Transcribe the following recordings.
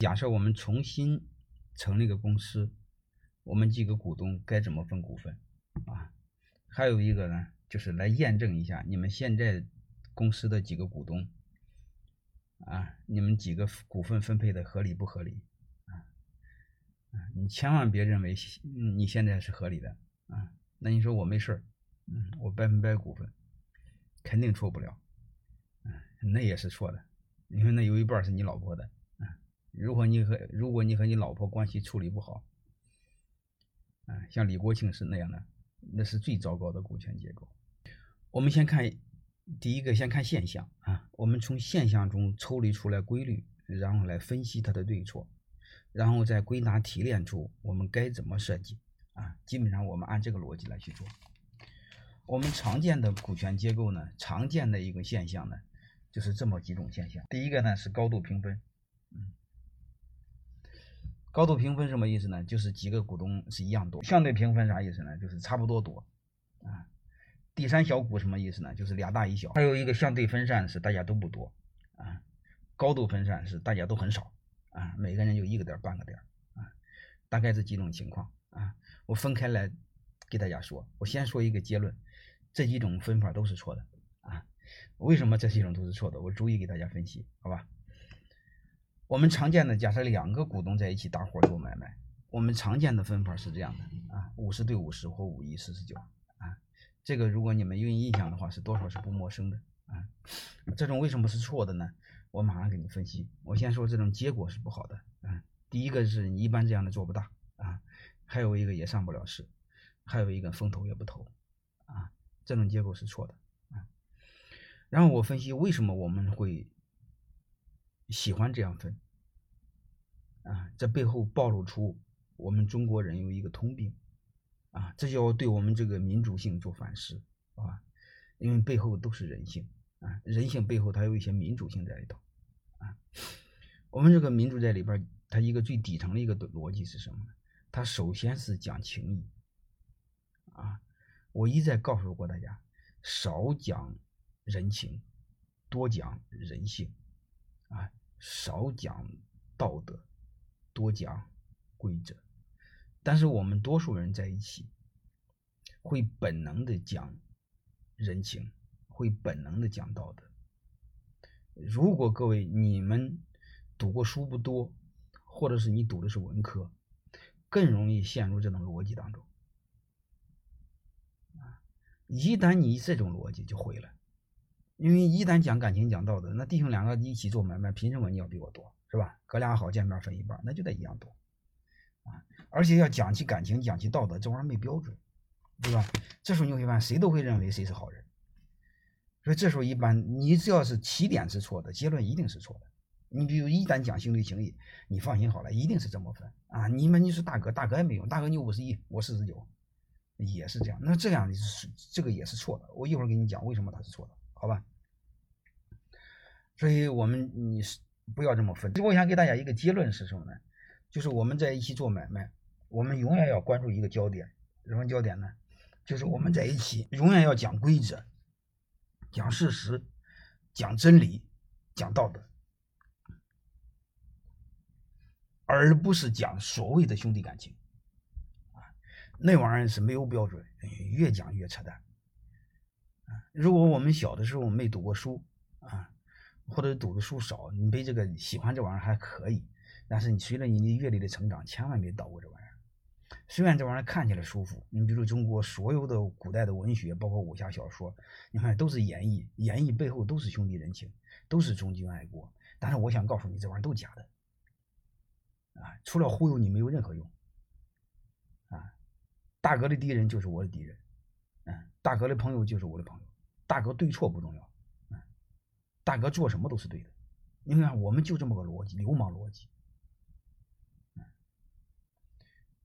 假设我们重新成立个公司，我们几个股东该怎么分股份啊？还有一个呢，就是来验证一下你们现在公司的几个股东啊，你们几个股份分配的合理不合理啊？你千万别认为你现在是合理的啊，那你说我没事儿，嗯，我百分百股份，肯定错不了，嗯，那也是错的，因为那有一半是你老婆的。如果你和如果你和你老婆关系处理不好，啊，像李国庆是那样的，那是最糟糕的股权结构。我们先看第一个，先看现象啊，我们从现象中抽离出来规律，然后来分析它的对错，然后再归纳提炼出我们该怎么设计啊。基本上我们按这个逻辑来去做。我们常见的股权结构呢，常见的一个现象呢，就是这么几种现象。第一个呢是高度平分，嗯。高度平分什么意思呢？就是几个股东是一样多。相对平分啥意思呢？就是差不多多啊。第三小股什么意思呢？就是俩大一小。还有一个相对分散是大家都不多啊。高度分散是大家都很少啊，每个人就一个点半个点啊。大概这几种情况啊，我分开来给大家说。我先说一个结论，这几种分法都是错的啊。为什么这几种都是错的？我逐一给大家分析，好吧？我们常见的假设两个股东在一起搭伙做买卖，我们常见的分法是这样的啊，五十对五十或五一四十九啊，这个如果你们有印象的话，是多少是不陌生的啊。这种为什么是错的呢？我马上给你分析。我先说这种结果是不好的啊。第一个是你一般这样的做不大啊，还有一个也上不了市，还有一个风投也不投啊，这种结果是错的啊。然后我分析为什么我们会。喜欢这样分啊，这背后暴露出我们中国人有一个通病啊，这就要对我们这个民主性做反思啊，因为背后都是人性啊，人性背后它有一些民主性在里头啊。我们这个民主在里边，它一个最底层的一个逻辑是什么呢？它首先是讲情义啊，我一再告诉过大家，少讲人情，多讲人性啊。少讲道德，多讲规则。但是我们多数人在一起，会本能的讲人情，会本能的讲道德。如果各位你们读过书不多，或者是你读的是文科，更容易陷入这种逻辑当中。一旦你这种逻辑就毁了。因为一旦讲感情讲道德，那弟兄两个一起做买卖，凭什么你要比我多，是吧？哥俩好见面分一半，那就得一样多，啊！而且要讲起感情，讲起道德，这玩意儿没标准，对吧？这时候你会发现，谁都会认为谁是好人，所以这时候一般你只要是起点是错的，结论一定是错的。你比如一旦讲兄弟情谊，你放心好了，一定是这么分啊！你们你是大哥，大哥也没用，大哥你五十一，我四十九，也是这样。那这样是这个也是错的，我一会儿给你讲为什么它是错的。好吧，所以我们你是不要这么分。我想给大家一个结论是什么呢？就是我们在一起做买卖，我们永远要关注一个焦点，什么焦点呢？就是我们在一起永远要讲规则、讲事实、讲真理、讲道德，而不是讲所谓的兄弟感情，那玩意儿是没有标准，越讲越扯淡。如果我们小的时候没读过书，或者读的书少，你被这个喜欢这玩意儿还可以，但是你随着你的阅历的成长，千万别捣鼓这玩意儿。虽然这玩意儿看起来舒服，你比如中国所有的古代的文学，包括武侠小说，你看都是演绎，演绎背后都是兄弟人情，都是忠君爱国。但是我想告诉你，这玩意儿都假的啊，除了忽悠你没有任何用啊。大哥的敌人就是我的敌人。嗯大哥的朋友就是我的朋友，大哥对错不重要，大哥做什么都是对的。你看，我们就这么个逻辑，流氓逻辑，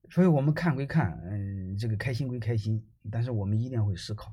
所以我们看归看，嗯，这个开心归开心，但是我们一定会思考。